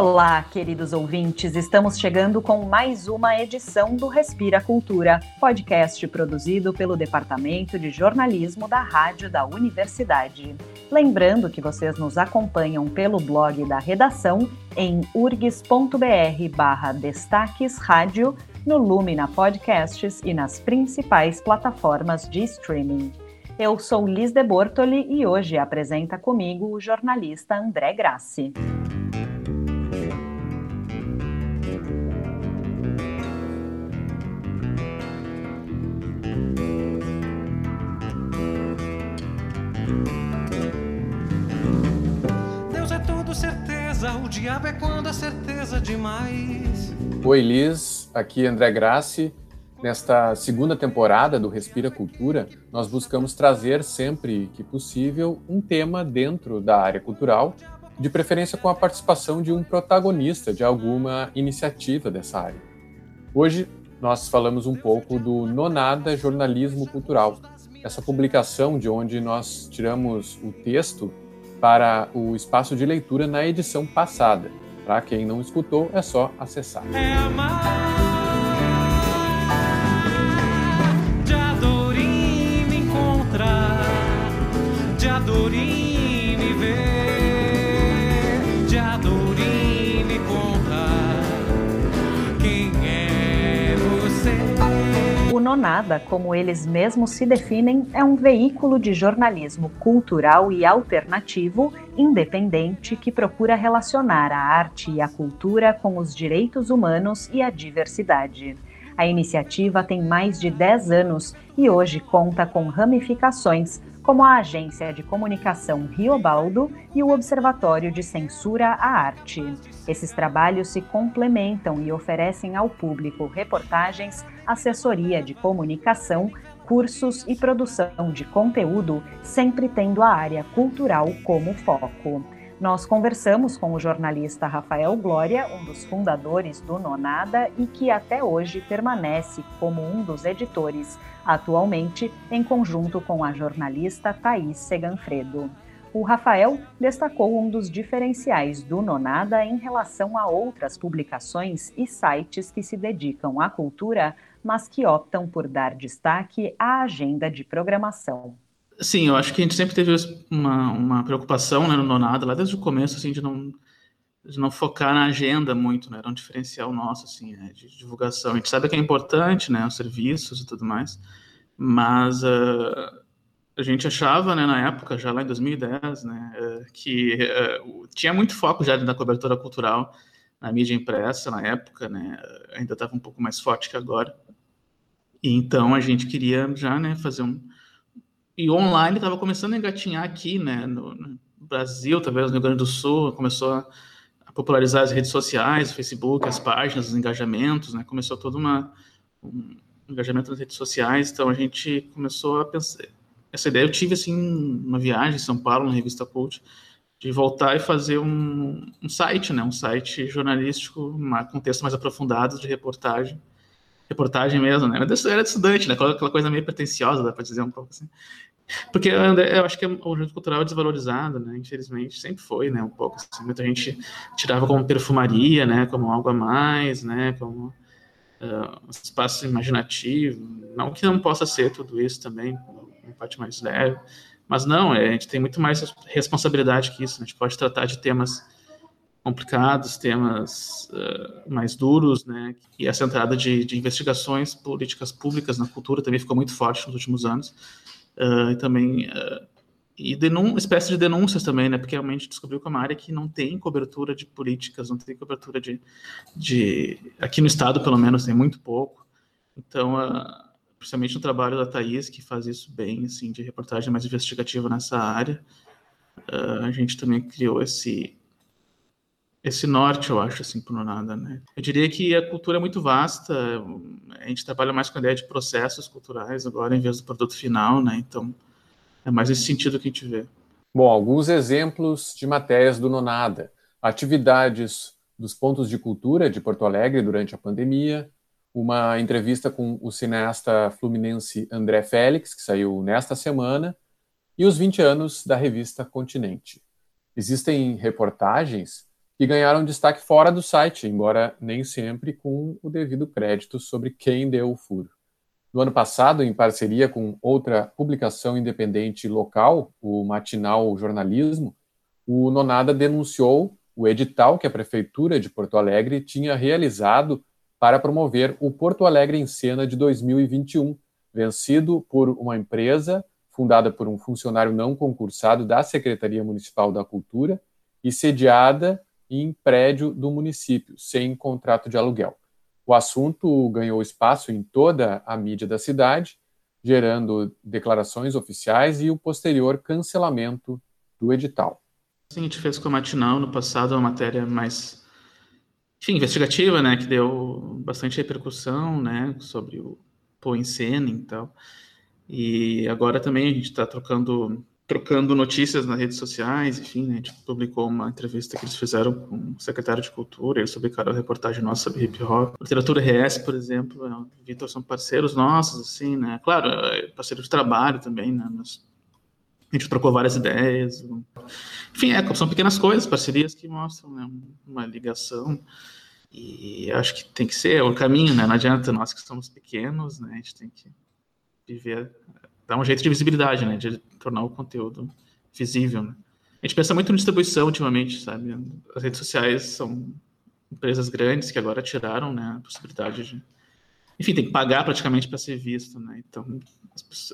Olá, queridos ouvintes, estamos chegando com mais uma edição do Respira Cultura, podcast produzido pelo Departamento de Jornalismo da Rádio da Universidade. Lembrando que vocês nos acompanham pelo blog da redação em urgs.br barra destaques rádio, no Lumina Podcasts e nas principais plataformas de streaming. Eu sou Liz de Bortoli e hoje apresenta comigo o jornalista André Grassi. Diabo é quando a certeza demais. Oi, Liz, aqui André Grassi. Nesta segunda temporada do Respira Cultura, nós buscamos trazer sempre que possível um tema dentro da área cultural, de preferência com a participação de um protagonista de alguma iniciativa dessa área. Hoje nós falamos um pouco do Nonada Jornalismo Cultural, essa publicação de onde nós tiramos o texto para o espaço de leitura na edição passada. Para quem não escutou, é só acessar. É Nonada, como eles mesmos se definem, é um veículo de jornalismo cultural e alternativo, independente, que procura relacionar a arte e a cultura com os direitos humanos e a diversidade. A iniciativa tem mais de 10 anos e hoje conta com ramificações como a Agência de Comunicação Riobaldo e o Observatório de Censura à Arte. Esses trabalhos se complementam e oferecem ao público reportagens, assessoria de comunicação, cursos e produção de conteúdo, sempre tendo a área cultural como foco. Nós conversamos com o jornalista Rafael Glória, um dos fundadores do Nonada e que até hoje permanece como um dos editores, atualmente em conjunto com a jornalista Thaís Seganfredo. O Rafael destacou um dos diferenciais do Nonada em relação a outras publicações e sites que se dedicam à cultura, mas que optam por dar destaque à agenda de programação. Sim, eu acho que a gente sempre teve uma, uma preocupação né, no Nonada, lá desde o começo, assim, de não, de não focar na agenda muito, né? Era um diferencial nosso, assim, né, de divulgação. A gente sabe que é importante, né? Os serviços e tudo mais, mas uh, a gente achava, né, na época, já lá em 2010, né, uh, que uh, tinha muito foco já na cobertura cultural na mídia impressa na época, né? Ainda estava um pouco mais forte que agora. E então a gente queria já, né, fazer um e online estava começando a engatinhar aqui, né, no, no, Brasil, talvez no Rio Grande do Sul, começou a, a, popularizar as redes sociais, Facebook, as páginas, os engajamentos, né, começou todo uma, um engajamento nas redes sociais, então a gente começou a pensar, essa ideia eu tive, assim, uma viagem em São Paulo, na revista Cult, de voltar e fazer um, um site, né, um site jornalístico, uma, com textos mais aprofundados de reportagem, reportagem mesmo, né? Eu era estudante, né? Aquela coisa meio pretensiosa, dá para dizer um pouco assim. Porque eu acho que o movimento cultural é desvalorizado, né? Infelizmente, sempre foi, né? Um pouco assim. Muita gente tirava como perfumaria, né? Como algo a mais, né? Como uh, um espaço imaginativo. Não que não possa ser tudo isso também, uma parte mais leve. Mas não, é, a gente tem muito mais responsabilidade que isso. Né? A gente pode tratar de temas complicados, temas uh, mais duros, né? E essa entrada de, de, investigações políticas públicas na cultura também ficou muito forte nos últimos anos. Uh, e também uh, e denun espécie de denúncias também, né? Porque realmente descobriu que é uma área que não tem cobertura de políticas, não tem cobertura de, de aqui no estado pelo menos tem muito pouco. Então, uh, principalmente no trabalho da Thaís que faz isso bem, assim, de reportagem mais investigativa nessa área, uh, a gente também criou esse esse norte, eu acho, assim, por nada, né? Eu diria que a cultura é muito vasta, a gente trabalha mais com a ideia de processos culturais agora, em vez do produto final, né? Então, é mais esse sentido que a gente vê. Bom, alguns exemplos de matérias do Nonada. Atividades dos pontos de cultura de Porto Alegre durante a pandemia, uma entrevista com o cineasta fluminense André Félix, que saiu nesta semana, e os 20 anos da revista Continente. Existem reportagens que ganharam destaque fora do site, embora nem sempre com o devido crédito sobre quem deu o furo. No ano passado, em parceria com outra publicação independente local, o Matinal Jornalismo, o Nonada denunciou o edital que a Prefeitura de Porto Alegre tinha realizado para promover o Porto Alegre em Cena de 2021, vencido por uma empresa fundada por um funcionário não concursado da Secretaria Municipal da Cultura e sediada em prédio do município, sem contrato de aluguel. O assunto ganhou espaço em toda a mídia da cidade, gerando declarações oficiais e o posterior cancelamento do edital. Sim, a gente fez com a Matinal no passado uma matéria mais enfim, investigativa, né, que deu bastante repercussão, né, sobre o pôr em cena e tal. E agora também a gente está trocando trocando notícias nas redes sociais, enfim, né, a gente publicou uma entrevista que eles fizeram com o secretário de Cultura, eles publicaram a reportagem nossa sobre hip hop. Literatura RS, por exemplo, é, o Vitor são parceiros nossos, assim, né, claro, é parceiro de trabalho também, né, mas a gente trocou várias ideias. Enfim, é, são pequenas coisas, parcerias que mostram né, uma ligação. E acho que tem que ser o caminho, né? Não adianta nós que somos pequenos, né? A gente tem que viver, dar um jeito de visibilidade, né? De tornar o conteúdo visível, né? A gente pensa muito em distribuição ultimamente, sabe? As redes sociais são empresas grandes que agora tiraram, né, a possibilidade de enfim, tem que pagar praticamente para ser visto, né? Então,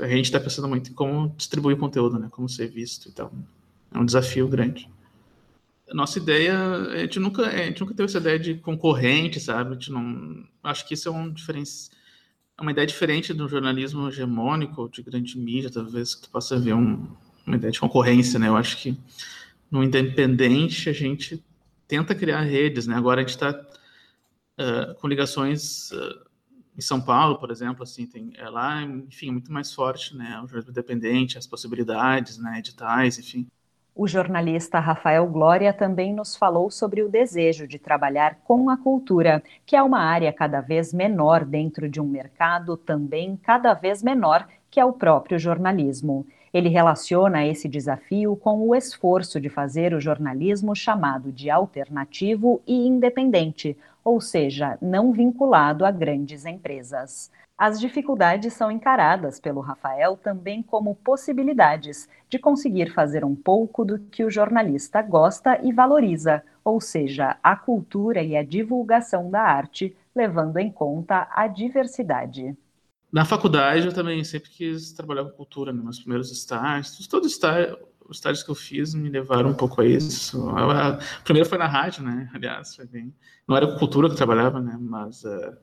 a gente está pensando muito em como distribuir o conteúdo, né? Como ser visto. Então, é um desafio grande. A nossa ideia, a gente nunca, a gente nunca teve essa ideia de concorrente, sabe? A gente não, acho que isso é um diferença, é uma ideia diferente do jornalismo hegemônico de grande mídia, talvez que possa ver um, uma ideia de concorrência, né? Eu acho que no independente a gente tenta criar redes, né? Agora a gente está uh, com ligações uh, em São Paulo, por exemplo, assim, tem é lá, enfim, muito mais forte, né, o jornalismo independente, as possibilidades, né, editais, enfim. O jornalista Rafael Glória também nos falou sobre o desejo de trabalhar com a cultura, que é uma área cada vez menor dentro de um mercado também cada vez menor, que é o próprio jornalismo. Ele relaciona esse desafio com o esforço de fazer o jornalismo chamado de alternativo e independente, ou seja, não vinculado a grandes empresas. As dificuldades são encaradas pelo Rafael também como possibilidades de conseguir fazer um pouco do que o jornalista gosta e valoriza, ou seja, a cultura e a divulgação da arte, levando em conta a diversidade. Na faculdade eu também sempre quis trabalhar com cultura, né? meus primeiros estágios, todos os estágios que eu fiz me levaram um pouco a isso. O primeiro foi na rádio, né? Aliás, foi bem. Não era com cultura que eu trabalhava, né? Mas uh,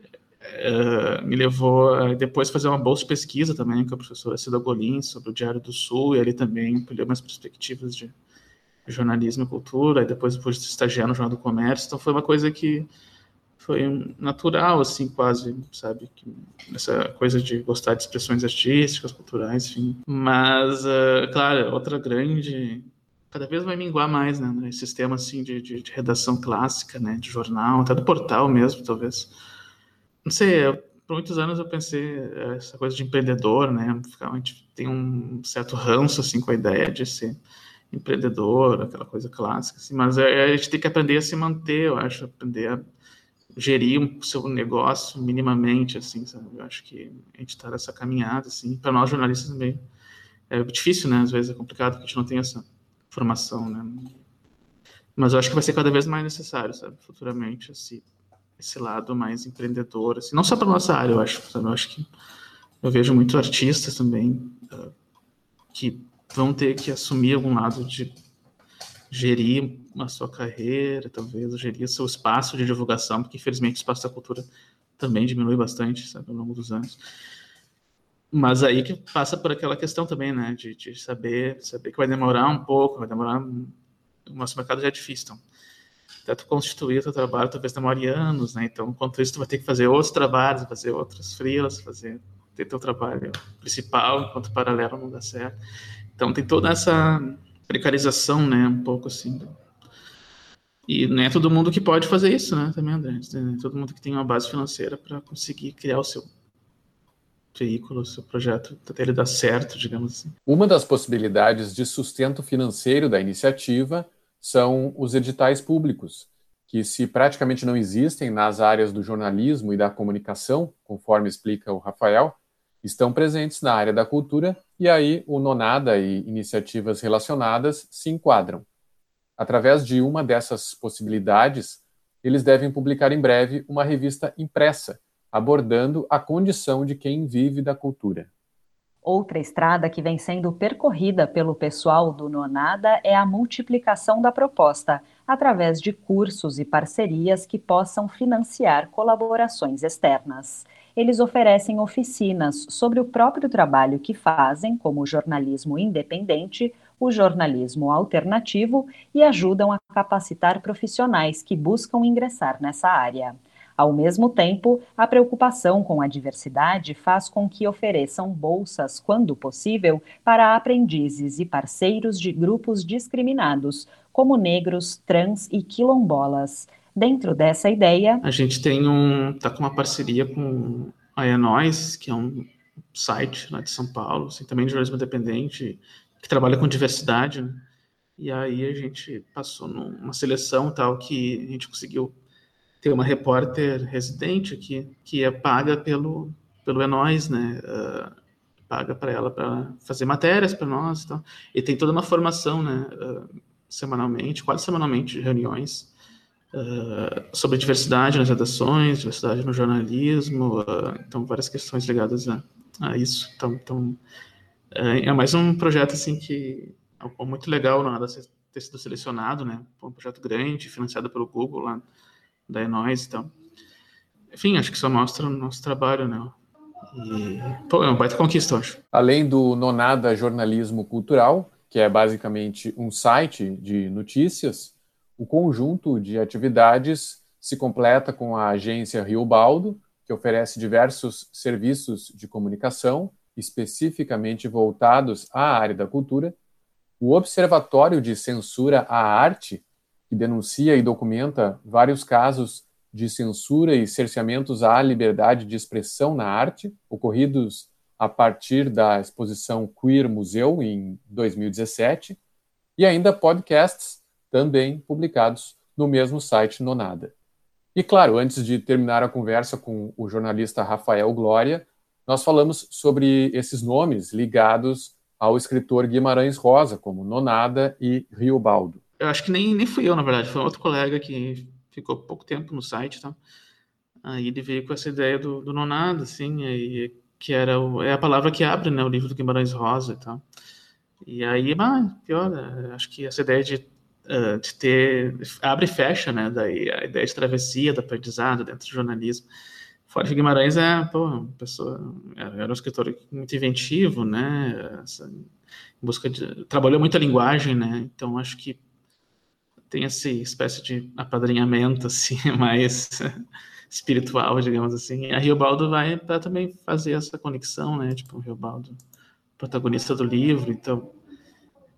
uh, me levou a depois fazer uma bolsa de pesquisa também com a professora Cida Golim sobre o Diário do Sul, e ali também colheu umas perspectivas de jornalismo e cultura, e depois depois estagiar no Jornal do Comércio. Então foi uma coisa que foi natural, assim, quase, sabe? Essa coisa de gostar de expressões artísticas, culturais, enfim. Mas, uh, claro, outra grande. Cada vez vai minguar mais, né? Esse sistema, assim, de, de, de, redação clássica, né? De jornal, até do portal mesmo, talvez. Não sei, eu, por muitos anos eu pensei essa coisa de empreendedor, né? A gente tem um certo ranço, assim, com a ideia de ser empreendedor, aquela coisa clássica, assim, mas a, a gente tem que aprender a se manter, eu acho, aprender a gerir o seu negócio minimamente, assim, sabe? Eu acho que a gente está nessa caminhada, assim, para nós jornalistas também é difícil, né? Às vezes é complicado, porque a gente não tem essa formação, né? Mas eu acho que vai ser cada vez mais necessário, sabe? Futuramente, esse, esse lado mais empreendedor, assim, não só para nossa área, eu acho, sabe? Eu acho que eu vejo muitos artistas também uh, que vão ter que assumir algum lado de gerir a sua carreira, talvez gerir seu espaço de divulgação, porque infelizmente o espaço da cultura também diminui bastante sabe, ao longo dos anos. Mas aí que passa por aquela questão também, né, de, de saber, saber que vai demorar um pouco, vai demorar. O nosso mercado já é difícil, então. Até tu constituir teu trabalho, talvez demore anos, né? Então, enquanto isso, tu vai ter que fazer outros trabalhos, fazer outras frilas, fazer ter teu trabalho principal, enquanto paralelo não dá certo. Então, tem toda essa precarização, né, um pouco assim. E não é todo mundo que pode fazer isso, né, também, André. Não é todo mundo que tem uma base financeira para conseguir criar o seu veículo, o seu projeto, até ele dar certo, digamos assim. Uma das possibilidades de sustento financeiro da iniciativa são os editais públicos, que se praticamente não existem nas áreas do jornalismo e da comunicação, conforme explica o Rafael, estão presentes na área da cultura e aí o Nonada e iniciativas relacionadas se enquadram. Através de uma dessas possibilidades, eles devem publicar em breve uma revista impressa, abordando a condição de quem vive da cultura. Outra estrada que vem sendo percorrida pelo pessoal do Nonada é a multiplicação da proposta, através de cursos e parcerias que possam financiar colaborações externas. Eles oferecem oficinas sobre o próprio trabalho que fazem, como jornalismo independente, o jornalismo alternativo e ajudam a capacitar profissionais que buscam ingressar nessa área. Ao mesmo tempo, a preocupação com a diversidade faz com que ofereçam bolsas, quando possível, para aprendizes e parceiros de grupos discriminados, como negros, trans e quilombolas. Dentro dessa ideia, a gente tem um tá com uma parceria com a Enóis, que é um site lá de São Paulo, assim, também de jornalismo independente, que trabalha com diversidade, né? E aí a gente passou numa seleção tal que a gente conseguiu ter uma repórter residente aqui que é paga pelo pelo Enóis, né? Uh, paga para ela para fazer matérias para nós, então. E tem toda uma formação, né? Uh, semanalmente, quase semanalmente, reuniões uh, sobre diversidade nas redações, diversidade no jornalismo, então várias questões ligadas a, a isso. Então, então é mais um projeto assim que é muito legal, nada ter sido selecionado, né? Um projeto grande, financiado pelo Google lá da Enóis, então. Enfim, acho que só mostra o nosso trabalho, né? E, pô, é uma baita conquista, eu acho. Além do Nonada Jornalismo Cultural, que é basicamente um site de notícias, o conjunto de atividades se completa com a agência Rio Baldo, que oferece diversos serviços de comunicação especificamente voltados à área da cultura, o Observatório de Censura à Arte, que denuncia e documenta vários casos de censura e cerceamentos à liberdade de expressão na arte, ocorridos a partir da exposição Queer Museu em 2017, e ainda podcasts também publicados no mesmo site Nonada. E claro, antes de terminar a conversa com o jornalista Rafael Glória, nós falamos sobre esses nomes ligados ao escritor Guimarães Rosa, como Nonada e Riobaldo. Eu acho que nem, nem fui eu, na verdade, foi outro colega que ficou pouco tempo no site, tá? Aí ele veio com essa ideia do, do Nonada, assim, aí, que era o, é a palavra que abre, né, o livro do Guimarães Rosa e tal. E aí, pior, é, acho que essa ideia de, uh, de ter, abre e fecha, né, daí a ideia de travessia, do aprendizado dentro do jornalismo. Fora Guimarães é, pô, uma pessoa, era um escritor muito inventivo, né? Essa, busca de, trabalhou muito a linguagem, né? Então acho que tem essa espécie de apadrinhamento assim, mais espiritual, digamos assim. A Riobaldo vai para também fazer essa conexão, né? Tipo, o Riobaldo, protagonista do livro, então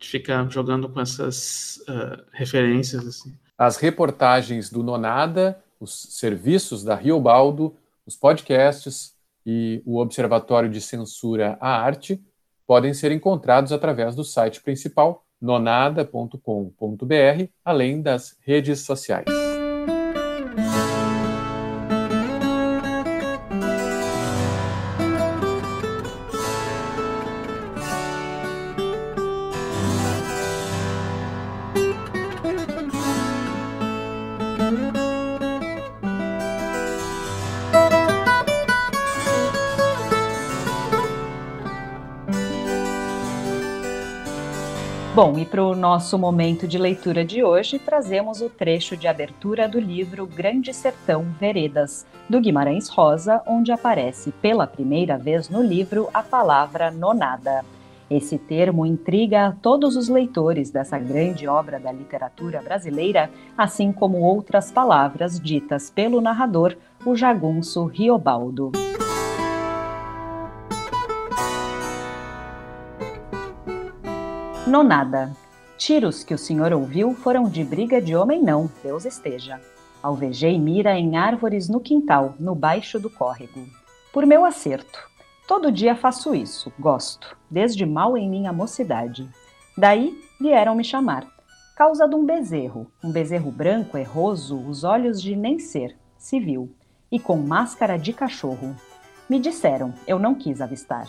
de ficar jogando com essas uh, referências assim. As reportagens do Nonada, os serviços da Riobaldo os podcasts e o Observatório de Censura à Arte podem ser encontrados através do site principal nonada.com.br, além das redes sociais. Bom, e para o nosso momento de leitura de hoje, trazemos o trecho de abertura do livro Grande Sertão Veredas, do Guimarães Rosa, onde aparece pela primeira vez no livro a palavra nonada. Esse termo intriga a todos os leitores dessa grande obra da literatura brasileira, assim como outras palavras ditas pelo narrador, o jagunço Riobaldo. Nonada. Tiros que o senhor ouviu foram de briga de homem não, Deus esteja. Alvejei mira em árvores no quintal, no baixo do córrego. Por meu acerto. Todo dia faço isso, gosto, desde mal em minha mocidade. Daí vieram me chamar. Causa de um bezerro, um bezerro branco, erroso, os olhos de nem ser, se viu, e com máscara de cachorro. Me disseram, eu não quis avistar.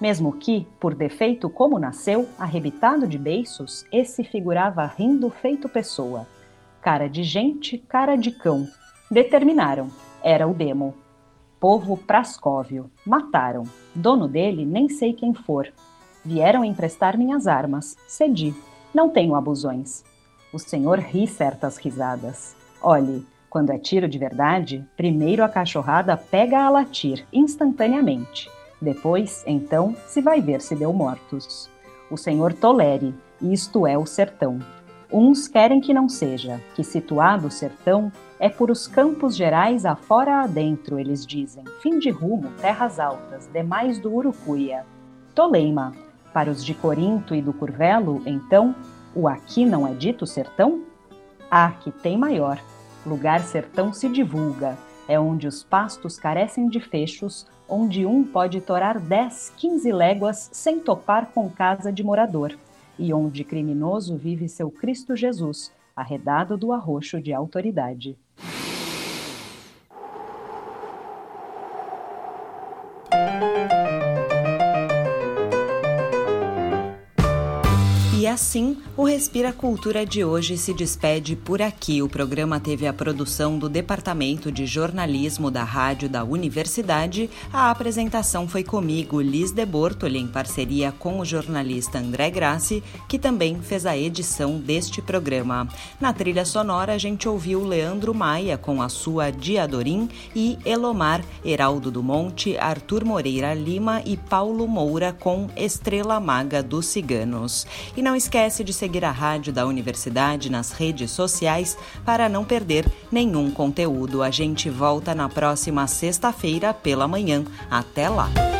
Mesmo que, por defeito como nasceu, arrebitado de beiços, esse figurava rindo feito pessoa. Cara de gente, cara de cão. Determinaram, era o demo. Povo Prascóvio. Mataram. Dono dele, nem sei quem for. Vieram emprestar minhas armas. Cedi. Não tenho abusões. O senhor ri certas risadas. Olhe, quando é tiro de verdade, primeiro a cachorrada pega a latir instantaneamente. Depois, então, se vai ver se deu mortos. O senhor tolere, isto é o sertão. Uns querem que não seja, que situado o sertão é por os campos gerais afora adentro, eles dizem, fim de rumo, terras altas, demais do Urucuia. Toleima, para os de Corinto e do Curvelo, então, o aqui não é dito sertão? Ah, que tem maior. Lugar sertão se divulga. É onde os pastos carecem de fechos, onde um pode torar 10, 15 léguas sem topar com casa de morador, e onde criminoso vive seu Cristo Jesus, arredado do arroxo de autoridade. Assim, o Respira Cultura de hoje se despede por aqui. O programa teve a produção do Departamento de Jornalismo da Rádio da Universidade. A apresentação foi comigo, Liz de Bortoli, em parceria com o jornalista André Grassi, que também fez a edição deste programa. Na trilha sonora, a gente ouviu Leandro Maia com a sua Diadorim e Elomar, Heraldo do Monte, Arthur Moreira Lima e Paulo Moura com Estrela Maga dos Ciganos. E não esquece de seguir a rádio da universidade nas redes sociais para não perder nenhum conteúdo. A gente volta na próxima sexta-feira pela manhã. Até lá!